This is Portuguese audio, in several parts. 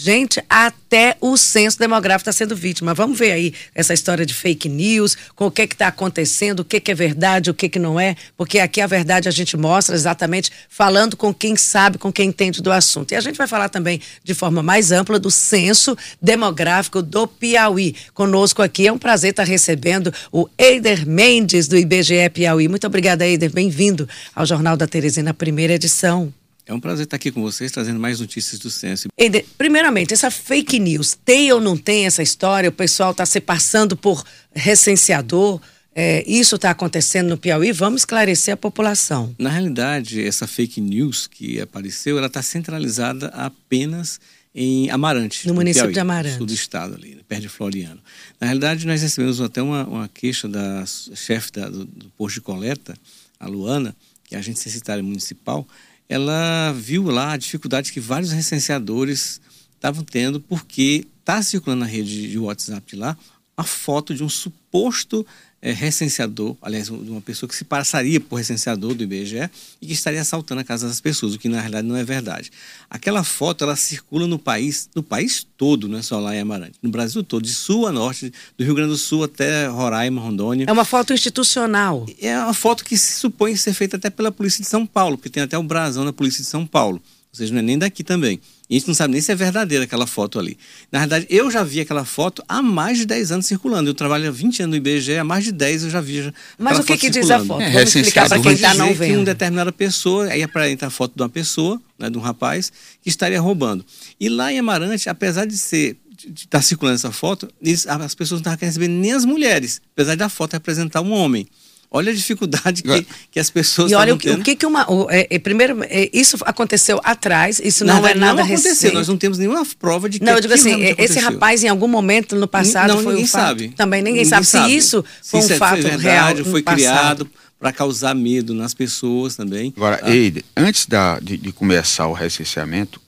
Gente, até o censo demográfico está sendo vítima. Vamos ver aí essa história de fake news, com o que está acontecendo, o que, que é verdade, o que, que não é, porque aqui a verdade a gente mostra exatamente falando com quem sabe, com quem entende do assunto. E a gente vai falar também de forma mais ampla do censo demográfico do Piauí. Conosco aqui é um prazer estar recebendo o Eider Mendes, do IBGE Piauí. Muito obrigada, Eider. Bem-vindo ao Jornal da Teresina, primeira edição. É um prazer estar aqui com vocês, trazendo mais notícias do censo. Primeiramente, essa fake news, tem ou não tem essa história? O pessoal está se passando por recenseador? É, isso está acontecendo no Piauí? Vamos esclarecer a população. Na realidade, essa fake news que apareceu, ela está centralizada apenas em Amarante. No, no município Piauí, de Amarante. sul do estado ali, né, perto de Floriano. Na realidade, nós recebemos até uma, uma queixa da chefe do, do posto de coleta, a Luana, que é a agente censitária municipal, ela viu lá a dificuldade que vários recenseadores estavam tendo, porque está circulando na rede de WhatsApp de lá a foto de um suposto é, recenseador, aliás, de uma pessoa que se passaria por recenseador do IBGE e que estaria assaltando a casa das pessoas, o que na realidade não é verdade. Aquela foto ela circula no país, no país todo, não é só lá em Amarante, no Brasil todo, de sul a norte, do Rio Grande do Sul até Roraima, Rondônia. É uma foto institucional. É uma foto que se supõe ser feita até pela Polícia de São Paulo, porque tem até o brasão da Polícia de São Paulo. Ou seja, não é nem daqui também. E a gente não sabe nem se é verdadeira aquela foto ali. Na verdade, eu já vi aquela foto há mais de 10 anos circulando. Eu trabalho há 20 anos no IBGE, há mais de 10 eu já vi. Mas o que, que diz a foto? É, Vamos explicar para quem está não vendo. Que uma determinada pessoa, aí aparenta a foto de uma pessoa, né, de um rapaz, que estaria roubando. E lá em Amarante, apesar de ser estar tá circulando essa foto, as pessoas não estavam querendo receber nem as mulheres, apesar da foto representar um homem. Olha a dificuldade que, que as pessoas E olha o que, o que, que uma. O, é, é, primeiro, é, isso aconteceu atrás, isso não, não é nada não aconteceu, recente. Nós não temos nenhuma prova de que Não, eu digo assim, esse rapaz em algum momento no passado não, foi ninguém um fato. Sabe. Também ninguém, ninguém sabe, sabe, se isso foi se um fato foi verdade, real. Foi criado para causar medo nas pessoas também. Agora, tá? Eide, antes da, de, de, começar o recenseamento,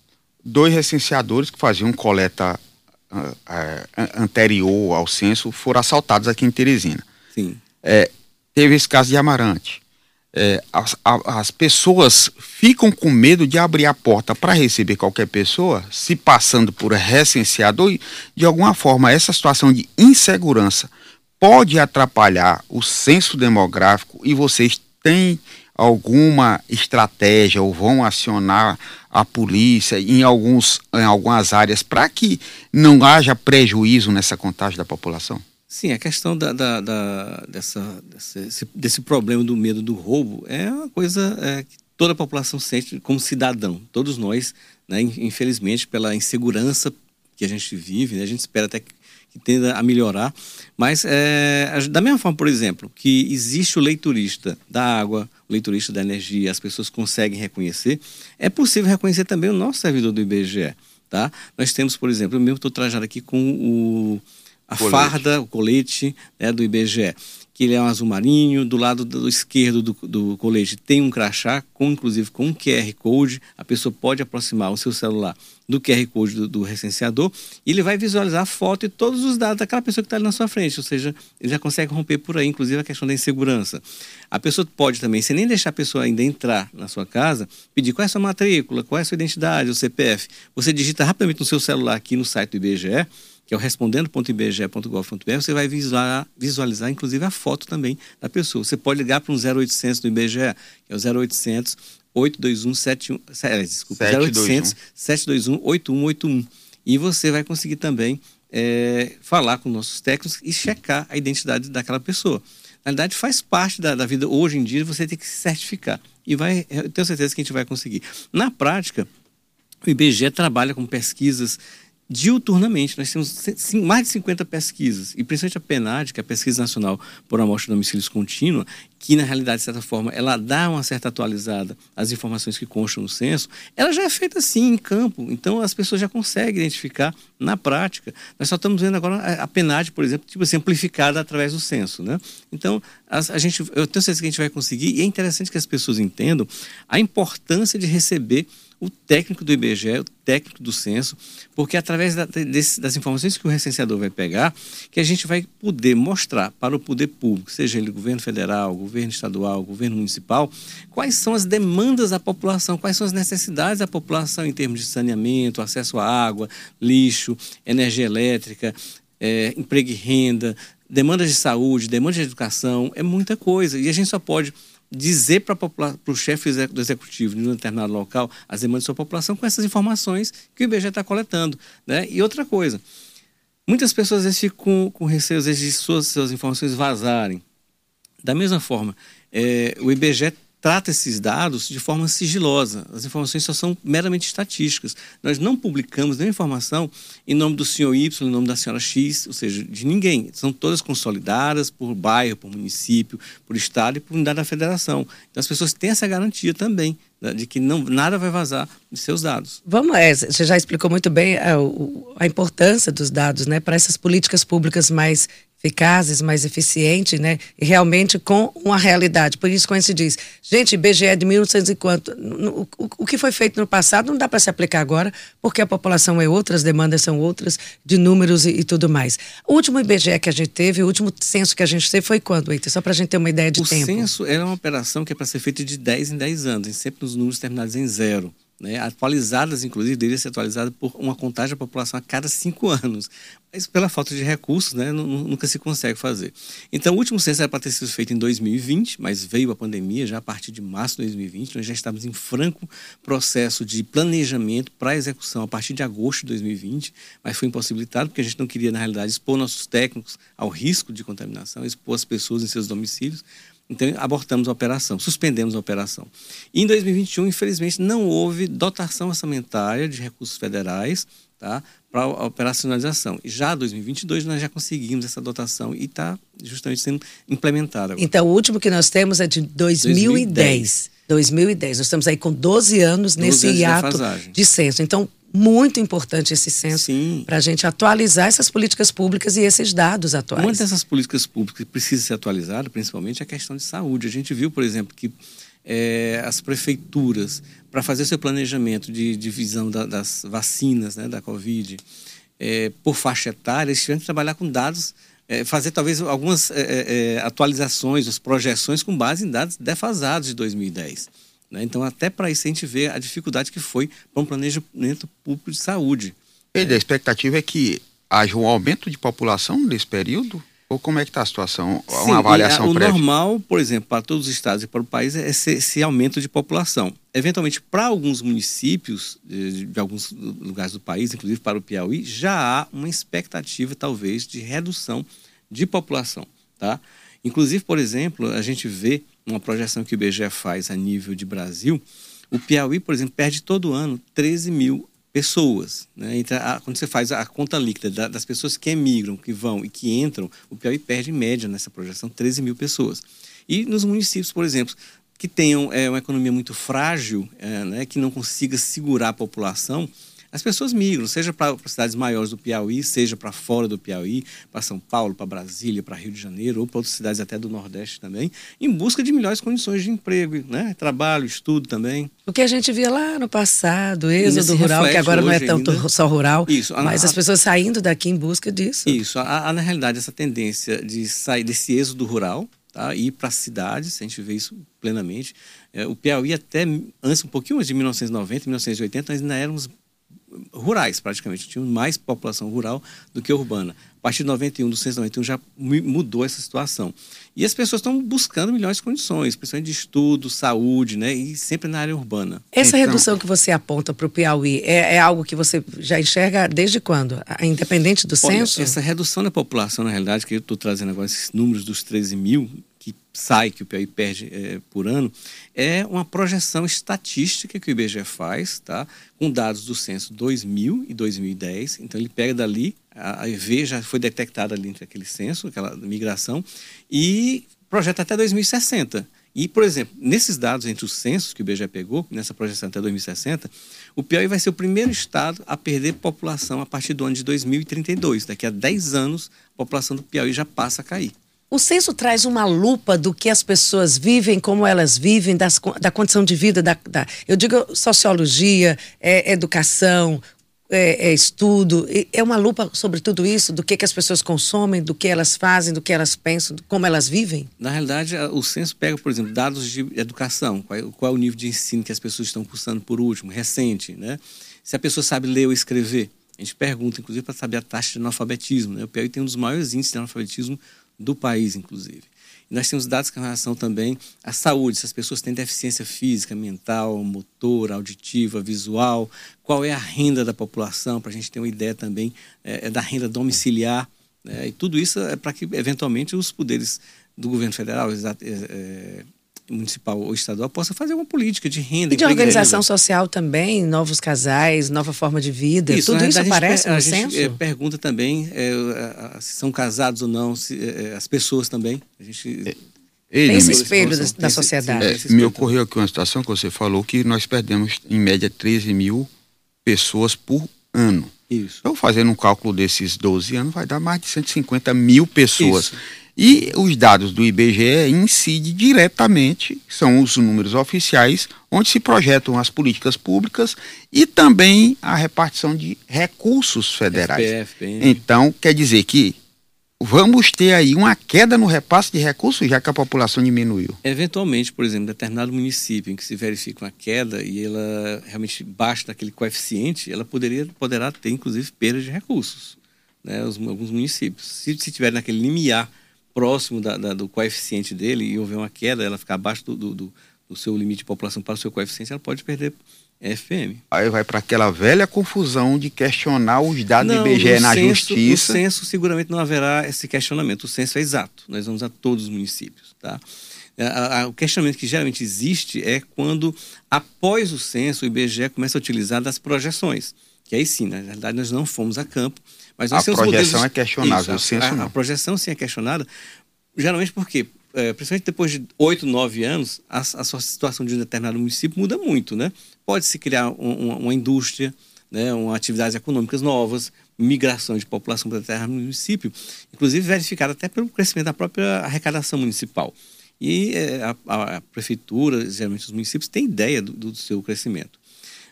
dois recenseadores que faziam coleta uh, uh, anterior ao censo foram assaltados aqui em Teresina. Sim. É, teve esse caso de Amarante. É, as, as, pessoas ficam com medo de abrir a porta para receber qualquer pessoa, se passando por recenseador, e de alguma forma essa situação de insegurança pode atrapalhar o censo demográfico e vocês têm alguma estratégia ou vão acionar a polícia em, alguns, em algumas áreas para que não haja prejuízo nessa contagem da população? Sim, a questão da, da, da dessa, desse, desse, problema do medo do roubo é uma coisa é, que toda a população sente como cidadão. Todos nós, né, infelizmente, pela insegurança que a gente vive, né, a gente espera até que, que tenda a melhorar. Mas, é, da mesma forma, por exemplo, que existe o leiturista da água, o leiturista da energia, as pessoas conseguem reconhecer, é possível reconhecer também o nosso servidor do IBGE. Tá? Nós temos, por exemplo, eu mesmo estou trajado aqui com o a colete. farda, o colete né, do IBGE, que ele é um azul marinho, do lado do esquerdo do, do colete tem um crachá, com inclusive com um QR Code, a pessoa pode aproximar o seu celular do QR Code do, do recenseador e ele vai visualizar a foto e todos os dados daquela pessoa que está ali na sua frente, ou seja, ele já consegue romper por aí, inclusive a questão da insegurança. A pessoa pode também, sem nem deixar a pessoa ainda entrar na sua casa, pedir qual é a sua matrícula, qual é a sua identidade, o CPF. Você digita rapidamente no seu celular aqui no site do IBGE, que é o respondendo.ibge.gov.br, você vai visualizar, visualizar, inclusive, a foto também da pessoa. Você pode ligar para um 0800 do IBGE, que é o 0800 821 71, desculpa, 0800 721 8181. E você vai conseguir também é, falar com nossos técnicos e checar a identidade daquela pessoa. Na verdade, faz parte da, da vida. Hoje em dia, você tem que se certificar. E vai, eu tenho certeza que a gente vai conseguir. Na prática, o IBGE trabalha com pesquisas diuturnamente. Nós temos mais de 50 pesquisas, e principalmente a PENAD, que é a Pesquisa Nacional por Amostra de Domicílios Contínua, que na realidade, de certa forma, ela dá uma certa atualizada às informações que constam no censo, ela já é feita assim, em campo. Então, as pessoas já conseguem identificar na prática. Nós só estamos vendo agora a PENAD, por exemplo, tipo assim, amplificada através do censo. Né? Então, a, a gente, eu tenho certeza que a gente vai conseguir, e é interessante que as pessoas entendam a importância de receber o técnico do IBGE, o técnico do censo, porque através da, desse, das informações que o recenseador vai pegar, que a gente vai poder mostrar para o poder público, seja ele governo federal, governo estadual, governo municipal, quais são as demandas da população, quais são as necessidades da população em termos de saneamento, acesso à água, lixo, energia elétrica, é, emprego e renda, demandas de saúde, demandas de educação, é muita coisa. E a gente só pode dizer para o chefe do executivo de um determinado local as demandas da sua população com essas informações que o IBGE está coletando. Né? E outra coisa, muitas pessoas às vezes ficam com, com receio às vezes, de suas, suas informações vazarem. Da mesma forma, é, o IBGE trata esses dados de forma sigilosa. As informações só são meramente estatísticas. Nós não publicamos nenhuma informação em nome do senhor Y, em nome da senhora X, ou seja, de ninguém. São todas consolidadas por bairro, por município, por estado e por unidade da federação. Então as pessoas têm essa garantia também né, de que não, nada vai vazar de seus dados. Vamos, é, você já explicou muito bem a, é, a importância dos dados, né, para essas políticas públicas mais eficazes, mais eficientes, né? E realmente com uma realidade. Por isso, quando se diz, gente, IBGE é de 1900 e quanto, o, o, o que foi feito no passado não dá para se aplicar agora, porque a população é outra, as demandas são outras, de números e, e, tudo mais. O último IBGE que a gente teve, o último censo que a gente teve foi quando, Eita? Só para a gente ter uma ideia de o tempo. O censo era uma operação que é para ser feita de 10 em 10 anos, sempre nos números terminados em zero né, atualizadas, inclusive, deveria ser atualizada por uma contagem da população a cada cinco anos. Mas pela falta de recursos, né, nunca se consegue fazer. Então, o último censo era para ter sido feito em 2020, mas veio a pandemia já a partir de março de 2020. Nós já estávamos em franco processo de planejamento para execução a partir de agosto de 2020, mas foi impossibilitado porque a gente não queria, na realidade, expor nossos técnicos ao risco de contaminação, expor as pessoas em seus domicílios. Então, abortamos a operação, suspendemos a operação. E em 2021, infelizmente, não houve dotação orçamentária de recursos federais tá, para a operacionalização. Já em 2022, nós já conseguimos essa dotação e está justamente sendo implementada. Agora. Então, o último que nós temos é de 2010. 2010. 2010. Nós estamos aí com 12 anos 12 nesse anos de, de censo. Então, muito importante esse censo para a gente atualizar essas políticas públicas e esses dados atuais. Uma dessas políticas públicas que precisa ser atualizada, principalmente, é a questão de saúde. A gente viu, por exemplo, que é, as prefeituras, para fazer seu planejamento de divisão da, das vacinas né, da Covid, é, por faixa etária, eles tiveram que trabalhar com dados, é, fazer talvez algumas é, é, é, atualizações, as projeções com base em dados defasados de 2010. Né? Então, até para isso, a gente vê a dificuldade que foi para um planejamento público de saúde. E a expectativa é que haja um aumento de população nesse período? Ou como é que está a situação? Sim, uma avaliação a, o prévia? normal, por exemplo, para todos os estados e para o país é esse, esse aumento de população. Eventualmente, para alguns municípios de, de, alguns lugares do país, inclusive para o Piauí, já há uma expectativa, talvez, de redução de população. Tá? Inclusive, por exemplo, a gente vê uma projeção que o IBGE faz a nível de Brasil, o Piauí, por exemplo, perde todo ano 13 mil pessoas. Né? Então, a, quando você faz a conta líquida da, das pessoas que emigram, que vão e que entram, o Piauí perde em média nessa projeção 13 mil pessoas. E nos municípios, por exemplo, que tenham é, uma economia muito frágil, é, né, que não consiga segurar a população, as pessoas migram, seja para cidades maiores do Piauí, seja para fora do Piauí, para São Paulo, para Brasília, para Rio de Janeiro, ou para outras cidades até do Nordeste também, em busca de melhores condições de emprego, né? trabalho, estudo também. O que a gente via lá no passado, êxodo rural, que agora não é tanto ainda. só rural, Isso, mas a, as pessoas saindo daqui em busca disso. Isso, há, na realidade essa tendência de sair desse êxodo rural, tá? ir para as cidades, a gente vê isso plenamente. É, o Piauí até antes, um pouquinho antes de 1990, 1980, nós ainda éramos rurais, praticamente. Tinha mais população rural do que urbana. A partir de 91, do 691, já mudou essa situação. E as pessoas estão buscando melhores condições, principalmente de estudo, saúde, né? E sempre na área urbana. Essa então, redução que você aponta para o Piauí é, é, algo que você já enxerga desde quando? Independente do olha, censo? Essa redução da população, na realidade, que eu estou trazendo agora esses números dos 13 mil, que sai, que o Piauí perde é, por ano, é uma projeção estatística que o IBGE faz, tá? com dados do censo 2000 e 2010. Então, ele pega dali, a EV já foi detectada ali entre aquele censo, aquela migração, e projeta até 2060. E, por exemplo, nesses dados entre os censos que o IBGE pegou, nessa projeção até 2060, o Piauí vai ser o primeiro estado a perder população a partir do ano de 2032. Daqui a 10 anos, a população do Piauí já passa a cair. O censo traz uma lupa do que as pessoas vivem, como elas vivem, das, da condição de vida, da, da eu digo sociologia, é, educação, é, é estudo, é uma lupa sobre tudo isso, do que, que as pessoas consomem, do que elas fazem, do que elas pensam, como elas vivem? Na realidade, o censo pega, por exemplo, dados de educação, qual é, qual é o nível de ensino que as pessoas estão cursando por último, recente, né? Se a pessoa sabe ler ou escrever. A gente pergunta, inclusive, para saber a taxa de analfabetismo. Né? O Piauí tem um dos maiores índices de analfabetismo do país, inclusive. E nós temos dados com relação também à saúde, se as pessoas têm deficiência física, mental, motor, auditiva, visual, qual é a renda da população, para a gente ter uma ideia também é, é da renda domiciliar. Né? E tudo isso é para que, eventualmente, os poderes do governo federal, é, é, municipal ou estadual possa fazer uma política de renda. E de organização social também, novos casais, nova forma de vida. Isso, Tudo isso aparece no a censo? Gente pergunta também é, se são casados ou não, se, é, as pessoas também. A gente... É, ele, tem esse espelho da, da sociedade. É, me ocorreu aqui uma situação que você falou que nós perdemos em média 13 mil pessoas por ano. Isso. Então, fazendo um cálculo desses 12 anos, vai dar mais de 150 mil pessoas. Isso. E os dados do IBGE incidem diretamente, são os números oficiais, onde se projetam as políticas públicas e também a repartição de recursos federais. SPF, então, quer dizer que vamos ter aí uma queda no repasse de recursos, já que a população diminuiu. Eventualmente, por exemplo, determinado município em que se verifica uma queda e ela realmente baixa daquele coeficiente, ela poderia, poderá ter, inclusive, perda de recursos. Né, os, alguns municípios. Se, se tiver naquele limiar próximo da, da, do coeficiente dele e houver uma queda, ela ficar abaixo do, do, do, do seu limite de população para o seu coeficiente, ela pode perder FM. Aí vai para aquela velha confusão de questionar os dados não, do IBGE na censo, justiça. No censo seguramente não haverá esse questionamento. O censo é exato. Nós vamos a todos os municípios, tá? O questionamento que geralmente existe é quando, após o censo, o IBGE começa a utilizar das projeções. Que aí sim, na realidade, nós não fomos a campo, mas a projeção modelos... é questionável, Isso, o censo a, não. A projeção sim é questionada, geralmente porque, é, principalmente depois de oito, nove anos, a, a sua situação de um determinado município muda muito, né? Pode-se criar um, uma, uma, indústria, né, uma atividades econômicas novas, migração de população para determinado município, inclusive verificada até pelo crescimento da própria arrecadação municipal. E é, a, a, prefeitura, geralmente os municípios, têm ideia do, do seu crescimento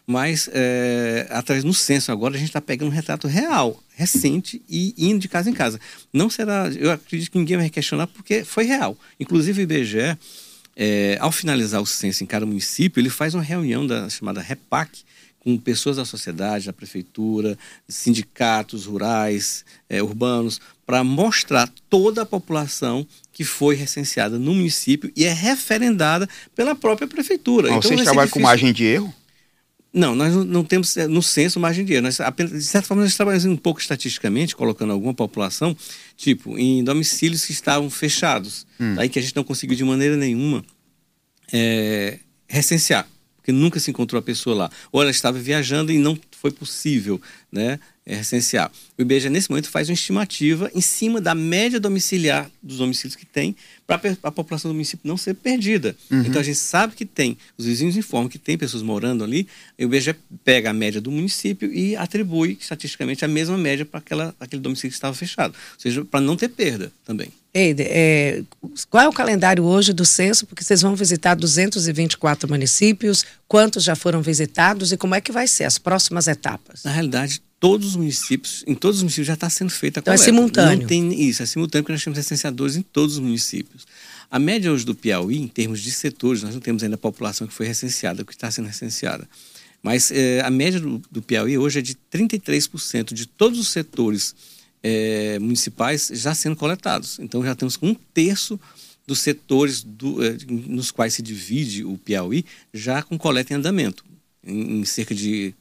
mas é, através do censo agora a gente está pegando um retrato real, recente e indo de casa em casa. Não será, eu acredito que ninguém vai questionar porque foi real. Inclusive o IBGE, é, ao finalizar o censo em cada município, ele faz uma reunião da chamada REPAC, com pessoas da sociedade, da prefeitura, sindicatos rurais, é, urbanos, para mostrar toda a população que foi recenseada no município e é referendada pela própria prefeitura. então, vocês trabalham com margem de erro? Não, nós não temos eh, no censo margem de erro. Nós, apenas, de certa forma, nós trabalhamos um pouco estatisticamente, colocando alguma população, tipo, em domicílios que estavam fechados, hum. daí que a gente não conseguiu de maneira nenhuma é, recensear, porque nunca se encontrou a pessoa lá. Ou ela estava viajando e não foi possível né, é essencial. O IBGE, nesse momento, faz uma estimativa em cima da média domiciliar dos domicílios que tem, para a população do município não ser perdida. Uhum. Então, a gente sabe que tem, os vizinhos informam que tem pessoas morando ali, e o IBGE pega a média do município e atribui, estatisticamente, a mesma média para aquele domicílio que estava fechado. Ou seja, para não ter perda também. Eide, é, qual é o calendário hoje do censo? Porque vocês vão visitar 224 municípios, quantos já foram visitados e como é que vai ser as próximas etapas? Na realidade, todos os municípios, em todos os municípios já está sendo feita a então é coleta. simultâneo. Não tem isso, é simultâneo porque nós temos licenciadores em todos os municípios. A média hoje do Piauí, em termos de setores, nós não temos ainda a população que foi recenseada, que está sendo recenseada. Mas é, a média do, do, Piauí hoje é de 33% de todos os setores é, municipais já sendo coletados. Então já temos um terço dos setores do, é, nos quais se divide o Piauí já com coleta em andamento, em, em cerca de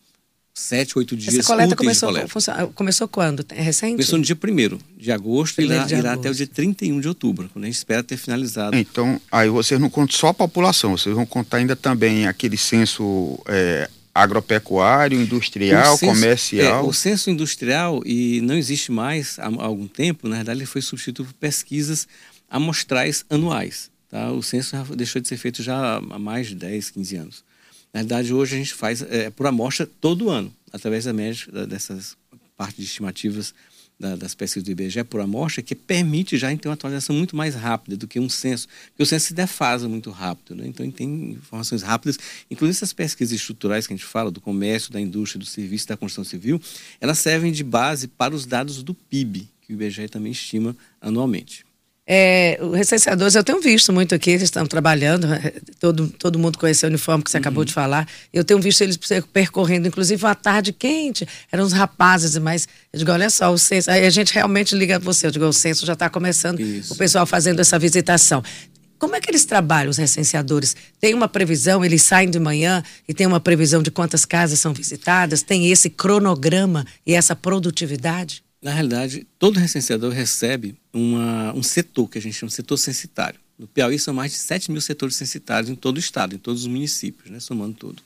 sete, oito dias Essa coleta começou, coleta. começou quando? É recente? Começou no dia 1 de agosto e irá, de irá até o dia 31 de outubro, quando a gente espera ter finalizado. Então, aí vocês não contam só a população, vocês vão contar ainda também aquele censo é, agropecuário, industrial, censo, comercial. É, o censo industrial, e não existe mais há algum tempo, na verdade ele foi substituído por pesquisas amostrais anuais. Tá? O censo deixou de ser feito já há mais de 10, 15 anos. Na verdade, hoje a gente faz é, por amostra todo ano, através da média dessas partes de estimativas da, das pesquisas do IBGE por amostra que permite já então uma atualização muito mais rápida do que um censo, porque o censo se defasa muito rápido, né? então tem informações rápidas, inclusive essas pesquisas estruturais que a gente fala, do comércio, da indústria, do serviço, da construção civil, elas servem de base para os dados do PIB, que o IBGE também estima anualmente. É, os recenseadores, eu tenho visto muito aqui, eles estão trabalhando, é, todo, todo mundo conhece o uniforme que você uhum. acabou de falar. Eu tenho visto eles percorrendo, inclusive uma tarde quente, eram uns rapazes, mas eu digo, olha só, o censo. Aí a gente realmente liga para você, eu digo, o censo já está começando, Isso. o pessoal fazendo essa visitação. Como é que eles trabalham, os recenseadores? Tem uma previsão, eles saem de manhã e tem uma previsão de quantas casas são visitadas? Tem esse cronograma e essa produtividade? Na realidade, todo recenseador recebe uma, um setor, que a gente chama de setor censitário. No Piauí são mais de 7 mil setores censitários em todo o estado, em todos os municípios, né, somando tudo.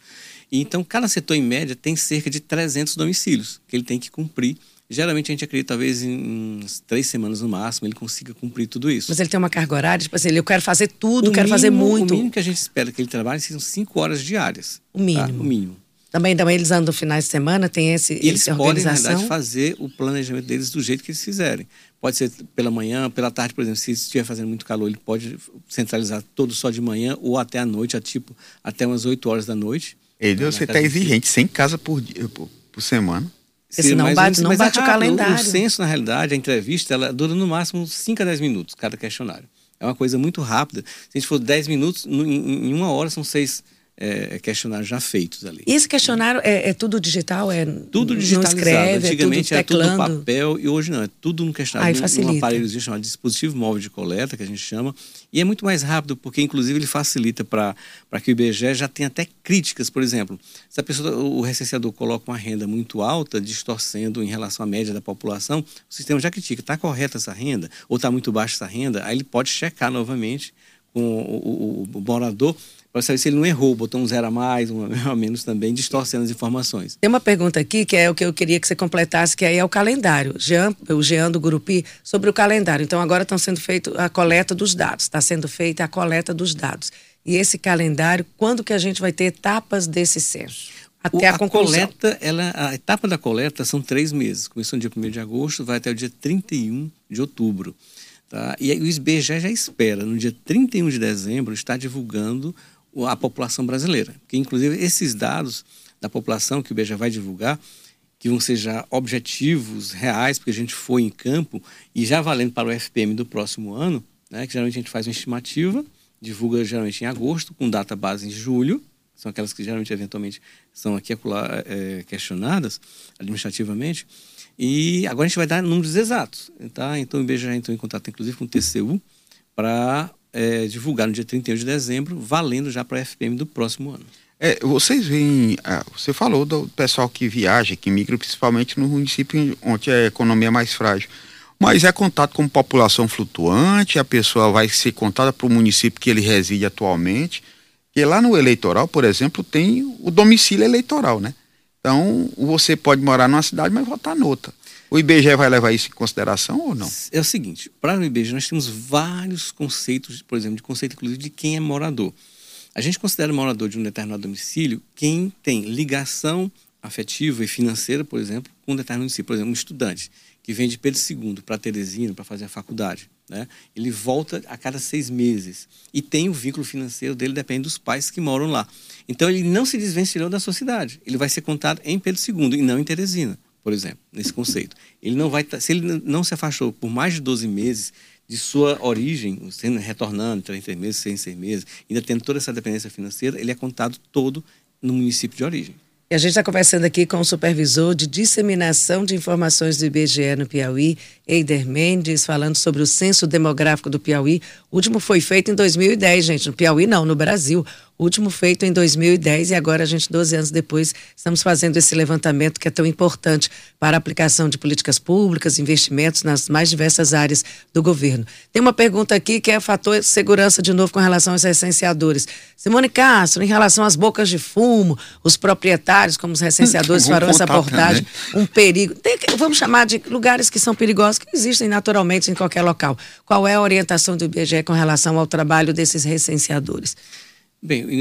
E, então, cada setor, em média, tem cerca de 300 domicílios que ele tem que cumprir. Geralmente, a gente acredita, talvez em três semanas no máximo, ele consiga cumprir tudo isso. Mas ele tem uma carga horária? Tipo assim, eu quero fazer tudo, o quero mínimo, fazer muito. O mínimo que a gente espera que ele trabalhe são cinco horas diárias. O mínimo. Tá? O mínimo. Também, também eles andam finais de semana, tem esse, e eles podem, na verdade, fazer o planejamento deles do jeito que eles fizerem. Pode ser pela manhã, pela tarde, por exemplo, se estiver fazendo muito calor, ele pode centralizar todo só de manhã ou até à noite, a tipo até umas 8 horas da noite. Ele, você está exigente, 100 casas por, dia, por, por semana. Porque senão bate, não é bate é o calendário. O censo, na realidade, a entrevista, ela dura no máximo 5 a 10 minutos, cada questionário. É uma coisa muito rápida. Se a gente for 10 minutos, em, em uma hora são seis é, questionários já feitos ali. E esse questionário é, é tudo digital? É, tudo digitalizado. Escreve, Antigamente é tudo, era tudo papel e hoje não, é tudo no questionário, Ai, num, num aparelhozinho chamado dispositivo móvel de coleta, que a gente chama, e é muito mais rápido, porque inclusive ele facilita para que o IBGE já tenha até críticas, por exemplo, se a pessoa, o recenseador coloca uma renda muito alta, distorcendo em relação à média da população, o sistema já critica, está correta essa renda, ou está muito baixa essa renda, aí ele pode checar novamente com o, o, o morador para saber se ele não errou, botou um zero a mais, um a menos também, distorcendo as informações. Tem uma pergunta aqui que é o que eu queria que você completasse, que aí é o calendário. Jean, o Jean do Gurupi, sobre o calendário. Então agora estão sendo feita a coleta dos dados, está sendo feita a coleta dos dados. E esse calendário, quando que a gente vai ter etapas desse censo? Até a, a coleta, ela, a etapa da coleta são três meses. Começou no dia 1 de agosto, vai até o dia 31 de outubro. Tá? E o IBGE já espera, no dia 31 de dezembro, estar divulgando a população brasileira. Que inclusive esses dados da população que o IBGE vai divulgar, que vão ser já objetivos reais, porque a gente foi em campo e já valendo para o FPM do próximo ano, né, que geralmente a gente faz uma estimativa, divulga geralmente em agosto, com data base em julho, são aquelas que geralmente eventualmente são aqui é, questionadas administrativamente, e agora a gente vai dar números exatos, tá? Então o IBGE entrou em contato inclusive com o TCU para é, divulgar no dia 31 de dezembro, valendo já para a FPM do próximo ano. É, vocês veem, ah, você falou do pessoal que viaja, que migra principalmente no município onde a economia é mais frágil. Mas é contato com população flutuante, a pessoa vai ser contada para o município que ele reside atualmente. E lá no eleitoral, por exemplo, tem o domicílio eleitoral, né? Então, você pode morar numa cidade, mas votar noutra. O IBGE vai levar isso em consideração ou não? É o seguinte, para o IBGE nós temos vários conceitos, por exemplo, de conceito inclusive de quem é morador. A gente considera morador de um determinado domicílio quem tem ligação afetiva e financeira, por exemplo, com um determinado município. Por exemplo, um estudante que vem de Pedro II para Teresina para fazer a faculdade. Né? Ele volta a cada seis meses e tem o vínculo financeiro dele, depende dos pais que moram lá. Então ele não se desvencilhou da sociedade. Ele vai ser contado em Pedro II e não em Teresina por exemplo, nesse conceito. Ele não vai, se ele não se afastou por mais de 12 meses de sua origem, sendo retornando três meses, seis, seis meses, ainda tendo toda essa dependência financeira, ele é contado todo no município de origem. E a gente está conversando aqui com o supervisor de disseminação de informações do IBGE no Piauí, Eider Mendes, falando sobre o censo demográfico do Piauí. O último foi feito em 2010, gente. No Piauí, não, no Brasil último feito em 2010 e agora a gente, 12 anos depois, estamos fazendo esse levantamento que é tão importante para a aplicação de políticas públicas, investimentos nas mais diversas áreas do governo. Tem uma pergunta aqui que é fator segurança de novo com relação aos recenseadores. Simone Castro, em relação às bocas de fumo, os proprietários, como os recenseadores farão essa abordagem, um perigo. Tem, vamos chamar de lugares que são perigosos, que existem naturalmente em qualquer local. Qual é a orientação do IBGE com relação ao trabalho desses recenseadores? Bem, o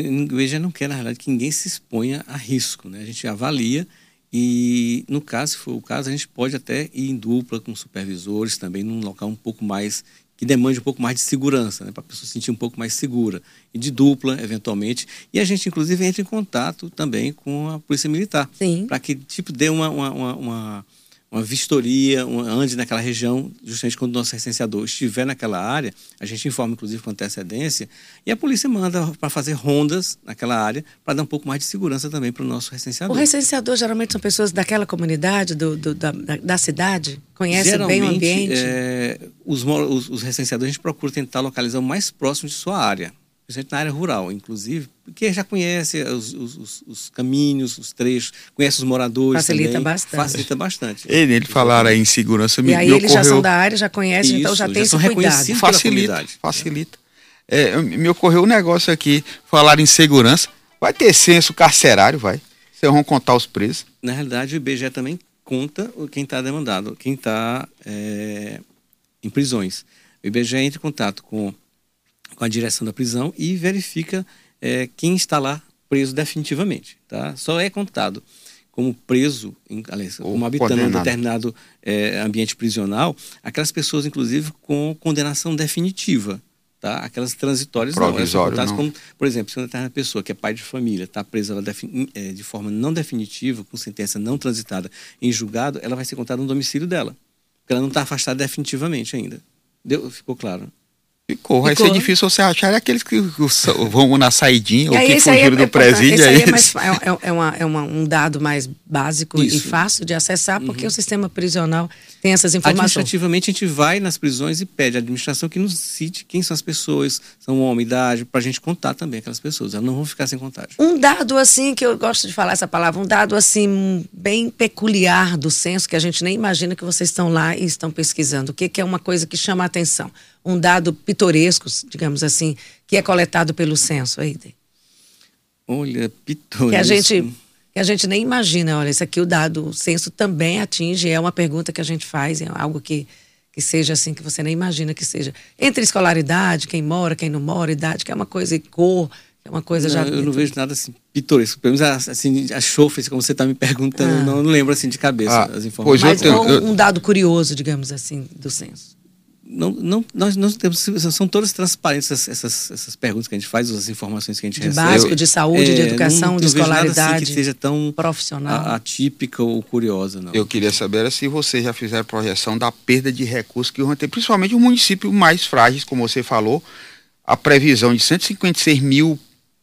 IBGE não quer, na realidade, que ninguém se exponha a risco. Né? A gente avalia E no caso, se for o caso, a gente pode até ir em dupla com supervisores também, num local um pouco mais que demande um pouco mais de segurança, né, para a pessoa se sentir um pouco mais segura. E de dupla, eventualmente. E a gente, inclusive, entra em contato também com a Polícia Militar. Para que, tipo, dê uma, uma, uma, uma uma vistoria, um, ande naquela região, justamente quando o nosso recenseador estiver naquela área, a gente informa, inclusive, com antecedência, e a polícia manda para fazer rondas naquela área, para dar um pouco mais de segurança também para o nosso recenseador. O recenseador geralmente são pessoas daquela comunidade, do, do da, da, cidade? Conhecem bem o ambiente? É, os, os, os recenseadores, a gente procura tentar localizar o mais próximo de sua área principalmente na área rural, inclusive, porque já conhece os, os, os caminhos, os trechos, conhece os moradores. Facilita também, bastante. Facilita bastante. Ele, ele falaram aí em segurança. E aí me eles ocorreu... já são da área, já conhecem, então já, já tem esse cuidado. Facilita, facilita. É, me ocorreu um negócio aqui, falar em segurança. Vai ter censo carcerário, vai? Vocês vão contar os presos? Na realidade, o IBGE também conta quem está demandado, quem está é, em prisões. O IBGE entra em contato com com a direção da prisão e verifica é, quem está lá preso definitivamente. Tá? Só é contado como preso, aliás, como habitando um determinado é, ambiente prisional, aquelas pessoas, inclusive, com condenação definitiva. Tá? Aquelas transitórias Provisório, não. não. Como, por exemplo, se uma determinada pessoa que é pai de família está presa é, de forma não definitiva, com sentença não transitada em julgado, ela vai ser contada no domicílio dela. Porque ela não está afastada definitivamente ainda. Deu, ficou claro? Ficou. Vai ser difícil você achar aqueles que vão na saidinha ou que fugiram é, do presídio. É, mais, é, é, é, uma, é uma, um dado mais básico Isso. e fácil de acessar, porque uhum. o sistema prisional tem essas informações. Administrativamente, a gente vai nas prisões e pede à administração que nos cite quem são as pessoas, são homem, idade, para a gente contar também aquelas pessoas. Elas não vão ficar sem contagem. Um dado assim, que eu gosto de falar essa palavra, um dado assim, bem peculiar do censo, que a gente nem imagina que vocês estão lá e estão pesquisando. O que, que é uma coisa que chama a atenção? Um dado pitoresco, digamos assim, que é coletado pelo censo aí? Olha, pitoresco. Que a gente, que a gente nem imagina, olha, isso aqui o dado, o censo também atinge, é uma pergunta que a gente faz, é algo que, que seja assim, que você nem imagina que seja. Entre escolaridade, quem mora, quem não mora, idade, que é uma coisa, e cor, que é uma coisa não, já... Eu não vejo nada assim pitoresco. Pelo menos assim, a chofres, como você está me perguntando, ah. não, não, lembro assim de cabeça ah, as informações. Mas eu tenho, um, um dado curioso, digamos assim, do censo não, não, nós não temos, são todas transparentes essas, essas, essas, perguntas que a gente faz, as informações que a gente de recebe. básico, de saúde, é, de educação, não, de escolaridade. Nada assim que seja tão profissional. atípica ou curiosa, não. Eu queria saber se vocês já fizeram projeção da perda de recursos que vão ter, principalmente o município mais frágil, como você falou, a previsão de 156 mil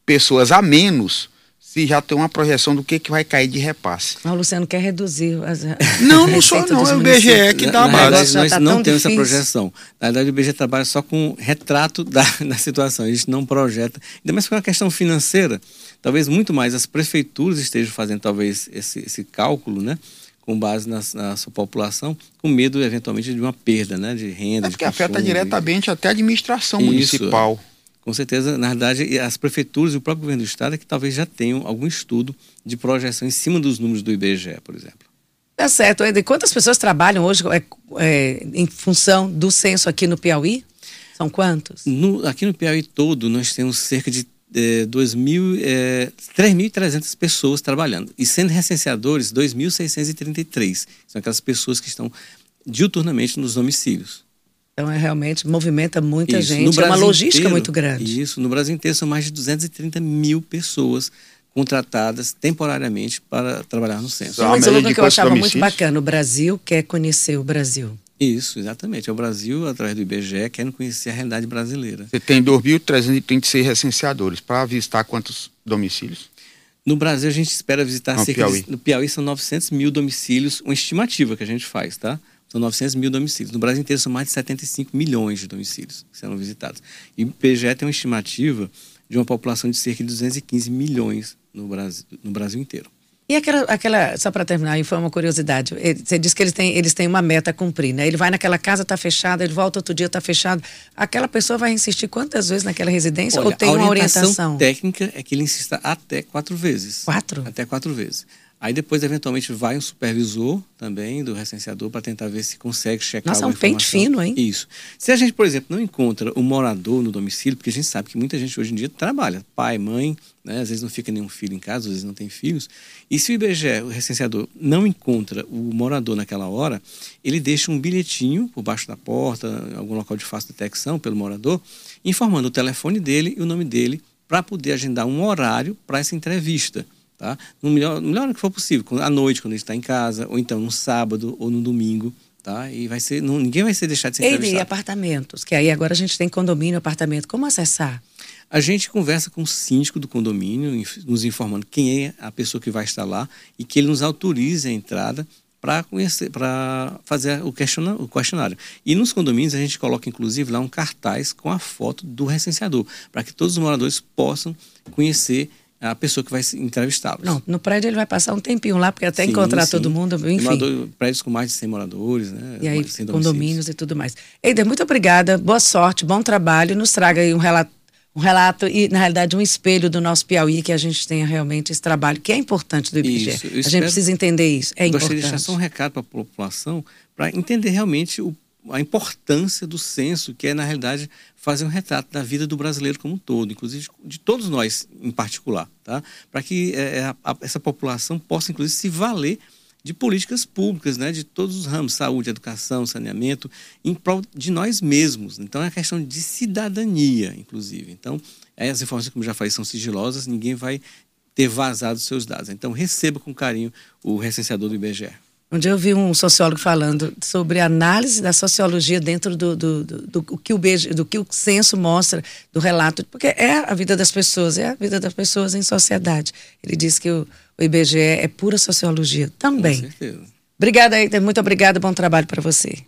pessoas a menos se já tem uma projeção do que, que vai cair de repasse. o Luciano quer reduzir as Não, não só não, é o IBGE que dá a base. Nós tá não temos essa projeção. Na verdade, o IBGE trabalha só com retrato da, da situação, a gente não projeta. Ainda mais com a questão financeira, talvez muito mais as prefeituras estejam fazendo talvez esse, esse cálculo, né? com base na, na, sua população, com medo eventualmente de uma perda né, de renda. É porque afeta diretamente até a administração Isso, municipal. Com certeza, na verdade, as prefeituras e o próprio governo do estado é que talvez já tenham algum estudo de projeção em cima dos números do IBGE, por exemplo. Tá certo. E quantas pessoas trabalham hoje é, é, em função do censo aqui no Piauí? São quantos? No, aqui no Piauí todo, nós temos cerca de é, 3.300 é, pessoas trabalhando. E sendo recenseadores, 2.633. São aquelas pessoas que estão diuturnamente nos domicílios. Então, é realmente movimenta muita isso. gente. é uma logística inteiro, muito grande. Isso. No Brasil inteiro são mais de 230 mil pessoas contratadas temporariamente para trabalhar no censo. Mas o que eu achava muito bacana, o Brasil quer conhecer o Brasil. Isso, exatamente. É o Brasil, através do IBGE, querendo conhecer a realidade brasileira. Você tem 2.336 recenseadores. Para visitar quantos domicílios? No Brasil, a gente espera visitar no cerca Piauí. De, no Piauí são 900 mil domicílios, uma estimativa que a gente faz, tá? São 900 mil domicílios. No Brasil inteiro são mais de 75 milhões de domicílios que serão visitados. E o IBGE tem uma estimativa de uma população de cerca de 215 milhões no Brasil, no Brasil inteiro. E aquela, aquela só para terminar, foi uma curiosidade. Você disse que eles têm, eles têm uma meta a cumprir, né? Ele vai naquela casa, está fechada, ele volta outro dia, está fechado. Aquela pessoa vai insistir quantas vezes naquela residência Olha, ou tem uma orientação? Técnica é que ele insista até quatro vezes. Quatro? Até quatro vezes. Aí depois, eventualmente, vai um supervisor também do recenseador para tentar ver se consegue checar Nossa, é um pente fino, hein? Isso. Se a gente, por exemplo, não encontra o morador no domicílio, porque a gente sabe que muita gente hoje em dia trabalha, pai, mãe, né? às vezes não fica nenhum filho em casa, às vezes não tem filhos. E se o IBGE, o recenseador, não encontra o morador naquela hora, ele deixa um bilhetinho por baixo da porta, em algum local de fácil detecção pelo morador, informando o telefone dele e o nome dele para poder agendar um horário para essa entrevista. Tá? No melhor, no melhor que for possível, à noite, quando ele está em casa, ou então no sábado ou no domingo. Tá? E vai ser, não, ninguém vai ser deixado de ser entrevistado. E apartamentos, que aí agora a gente tem condomínio, apartamento. Como acessar? A gente conversa com o síndico do condomínio, nos informando quem é a pessoa que vai estar lá e que ele nos autorize a entrada para conhecer, para fazer o questionário, o questionário. E nos condomínios a gente coloca inclusive lá um cartaz com a foto do recenseador, para que todos os moradores possam conhecer a pessoa que vai entrevistá-los. Não, no prédio ele vai passar um tempinho lá, porque até sim, encontrar sim. todo mundo, enfim. Morador, prédios com mais de 100 moradores, né? E aí, condomínios e tudo mais. Eider, muito obrigada, boa sorte, bom trabalho. Nos traga aí um relato, um relato e, na realidade, um espelho do nosso Piauí, que a gente tenha realmente esse trabalho, que é importante do IBGE. Isso, a gente precisa entender isso, é importante. Gostaria de deixar só um recado para a população, para entender realmente o a importância do censo, que é, na realidade, fazer um retrato da vida do brasileiro como um todo, inclusive de todos nós em particular, tá? para que é, a, a, essa população possa, inclusive, se valer de políticas públicas, né, de todos os ramos, saúde, educação, saneamento, em prol de nós mesmos. Então, é a questão de cidadania, inclusive. Então, as informações, como já falei, são sigilosas, ninguém vai ter vazado seus dados. Então, receba com carinho o recenseador do IBGE. Um dia eu vi um sociólogo falando sobre a análise da sociologia dentro do, do, do, do, que o beijo, do que o censo mostra, do relato, porque é a vida das pessoas, é a vida das pessoas em sociedade. Ele diz que o, o IBGE é pura sociologia também. Com certeza. Obrigada, Eiter. Muito obrigada. Bom trabalho para você.